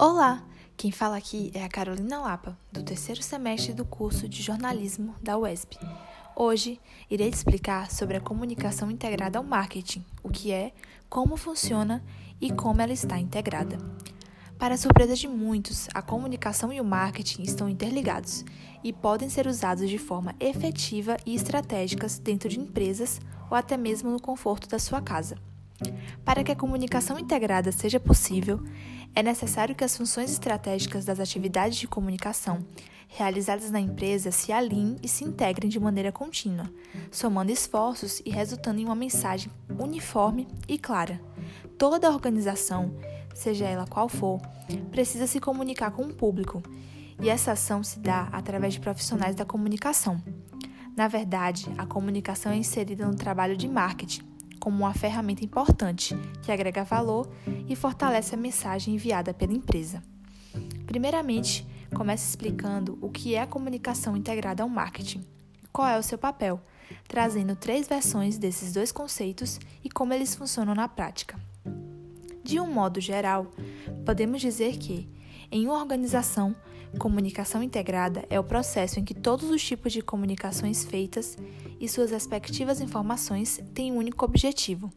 Olá! Quem fala aqui é a Carolina Lapa, do terceiro semestre do curso de jornalismo da UESP. Hoje irei te explicar sobre a comunicação integrada ao marketing, o que é, como funciona e como ela está integrada. Para surpresa de muitos, a comunicação e o marketing estão interligados e podem ser usados de forma efetiva e estratégicas dentro de empresas ou até mesmo no conforto da sua casa. Para que a comunicação integrada seja possível, é necessário que as funções estratégicas das atividades de comunicação realizadas na empresa se alinhem e se integrem de maneira contínua, somando esforços e resultando em uma mensagem uniforme e clara. Toda organização, seja ela qual for, precisa se comunicar com o público, e essa ação se dá através de profissionais da comunicação. Na verdade, a comunicação é inserida no trabalho de marketing como uma ferramenta importante que agrega valor e fortalece a mensagem enviada pela empresa. Primeiramente, comece explicando o que é a comunicação integrada ao marketing, qual é o seu papel, trazendo três versões desses dois conceitos e como eles funcionam na prática. De um modo geral, podemos dizer que, em uma organização, Comunicação integrada é o processo em que todos os tipos de comunicações feitas e suas respectivas informações têm um único objetivo.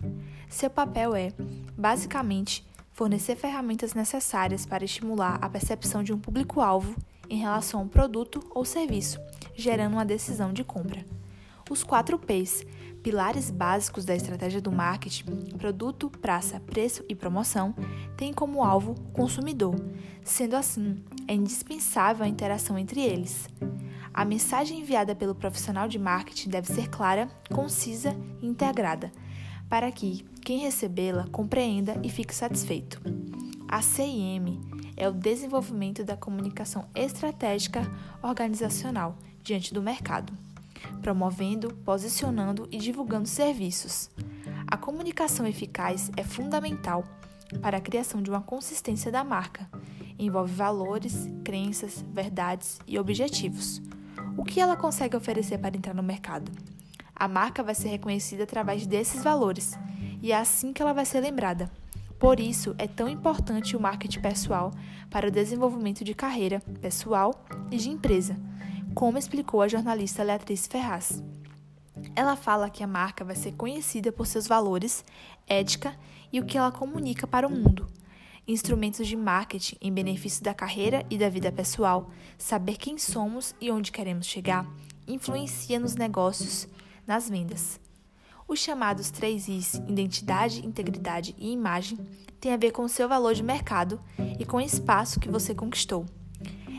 Seu papel é, basicamente, fornecer ferramentas necessárias para estimular a percepção de um público-alvo em relação a um produto ou serviço, gerando uma decisão de compra. Os quatro P's, pilares básicos da estratégia do marketing, produto, praça, preço e promoção, têm como alvo o consumidor. Sendo assim, é indispensável a interação entre eles. A mensagem enviada pelo profissional de marketing deve ser clara, concisa e integrada, para que quem recebê-la compreenda e fique satisfeito. A CIM é o desenvolvimento da comunicação estratégica organizacional diante do mercado promovendo, posicionando e divulgando serviços. A comunicação eficaz é fundamental para a criação de uma consistência da marca. Envolve valores, crenças, verdades e objetivos. O que ela consegue oferecer para entrar no mercado? A marca vai ser reconhecida através desses valores e é assim que ela vai ser lembrada. Por isso, é tão importante o marketing pessoal para o desenvolvimento de carreira pessoal e de empresa como explicou a jornalista Leatriz Ferraz. Ela fala que a marca vai ser conhecida por seus valores, ética e o que ela comunica para o mundo. Instrumentos de marketing em benefício da carreira e da vida pessoal, saber quem somos e onde queremos chegar, influencia nos negócios, nas vendas. Os chamados três Is, identidade, integridade e imagem, têm a ver com o seu valor de mercado e com o espaço que você conquistou.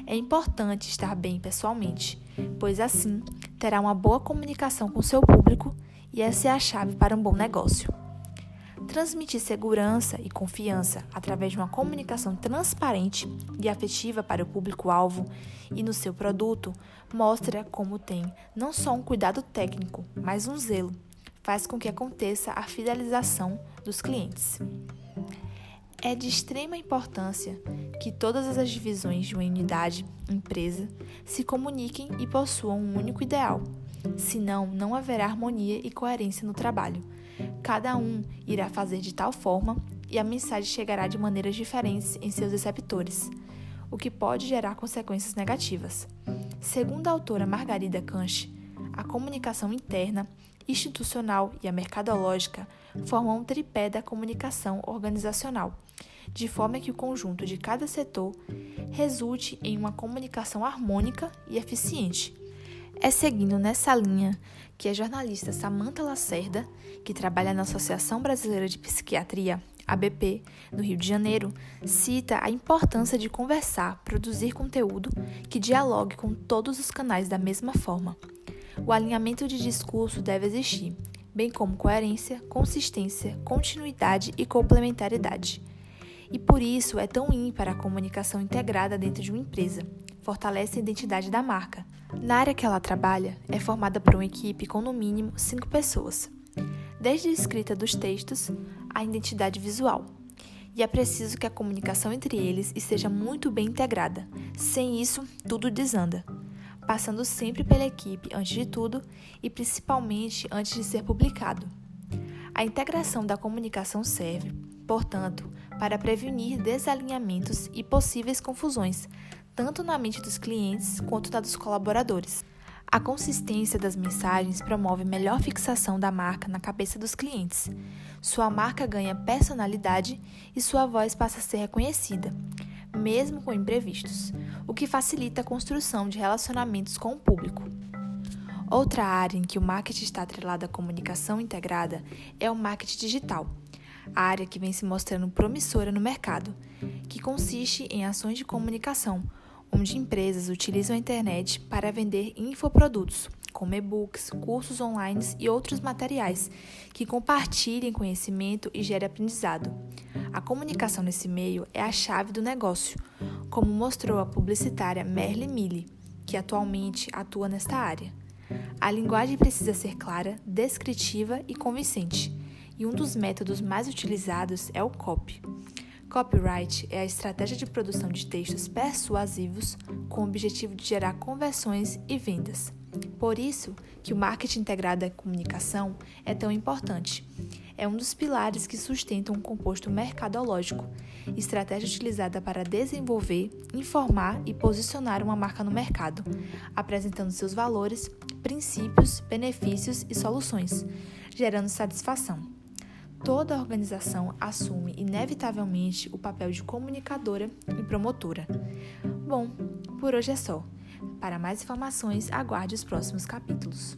É importante estar bem pessoalmente, pois assim terá uma boa comunicação com seu público e essa é a chave para um bom negócio. Transmitir segurança e confiança através de uma comunicação transparente e afetiva para o público-alvo e no seu produto mostra como tem não só um cuidado técnico, mas um zelo. Faz com que aconteça a fidelização dos clientes. É de extrema importância que todas as divisões de uma unidade, empresa, se comuniquem e possuam um único ideal. Senão, não haverá harmonia e coerência no trabalho. Cada um irá fazer de tal forma e a mensagem chegará de maneiras diferentes em seus receptores, o que pode gerar consequências negativas. Segundo a autora Margarida Kanch, a comunicação interna, institucional e a mercadológica formam um tripé da comunicação organizacional de forma que o conjunto de cada setor resulte em uma comunicação harmônica e eficiente. É seguindo nessa linha que a jornalista Samantha Lacerda, que trabalha na Associação Brasileira de Psiquiatria, ABP, no Rio de Janeiro, cita a importância de conversar, produzir conteúdo que dialogue com todos os canais da mesma forma. O alinhamento de discurso deve existir, bem como coerência, consistência, continuidade e complementaridade e por isso é tão ímpar a comunicação integrada dentro de uma empresa. Fortalece a identidade da marca. Na área que ela trabalha, é formada por uma equipe com no mínimo cinco pessoas, desde a escrita dos textos à identidade visual. E é preciso que a comunicação entre eles esteja muito bem integrada. Sem isso, tudo desanda. Passando sempre pela equipe antes de tudo e principalmente antes de ser publicado. A integração da comunicação serve, portanto, para prevenir desalinhamentos e possíveis confusões, tanto na mente dos clientes quanto na dos colaboradores. A consistência das mensagens promove melhor fixação da marca na cabeça dos clientes. Sua marca ganha personalidade e sua voz passa a ser reconhecida, mesmo com imprevistos, o que facilita a construção de relacionamentos com o público. Outra área em que o marketing está atrelado à comunicação integrada é o marketing digital, a área que vem se mostrando promissora no mercado, que consiste em ações de comunicação, onde empresas utilizam a internet para vender infoprodutos, como e-books, cursos online e outros materiais que compartilhem conhecimento e gerem aprendizado. A comunicação nesse meio é a chave do negócio, como mostrou a publicitária Merle Mille, que atualmente atua nesta área. A linguagem precisa ser clara, descritiva e convincente, e um dos métodos mais utilizados é o copy. Copyright é a estratégia de produção de textos persuasivos com o objetivo de gerar conversões e vendas. Por isso que o marketing integrado à comunicação é tão importante. É um dos pilares que sustentam um composto mercadológico, estratégia utilizada para desenvolver, informar e posicionar uma marca no mercado, apresentando seus valores, princípios, benefícios e soluções, gerando satisfação. Toda organização assume inevitavelmente o papel de comunicadora e promotora. Bom, por hoje é só. Para mais informações, aguarde os próximos capítulos.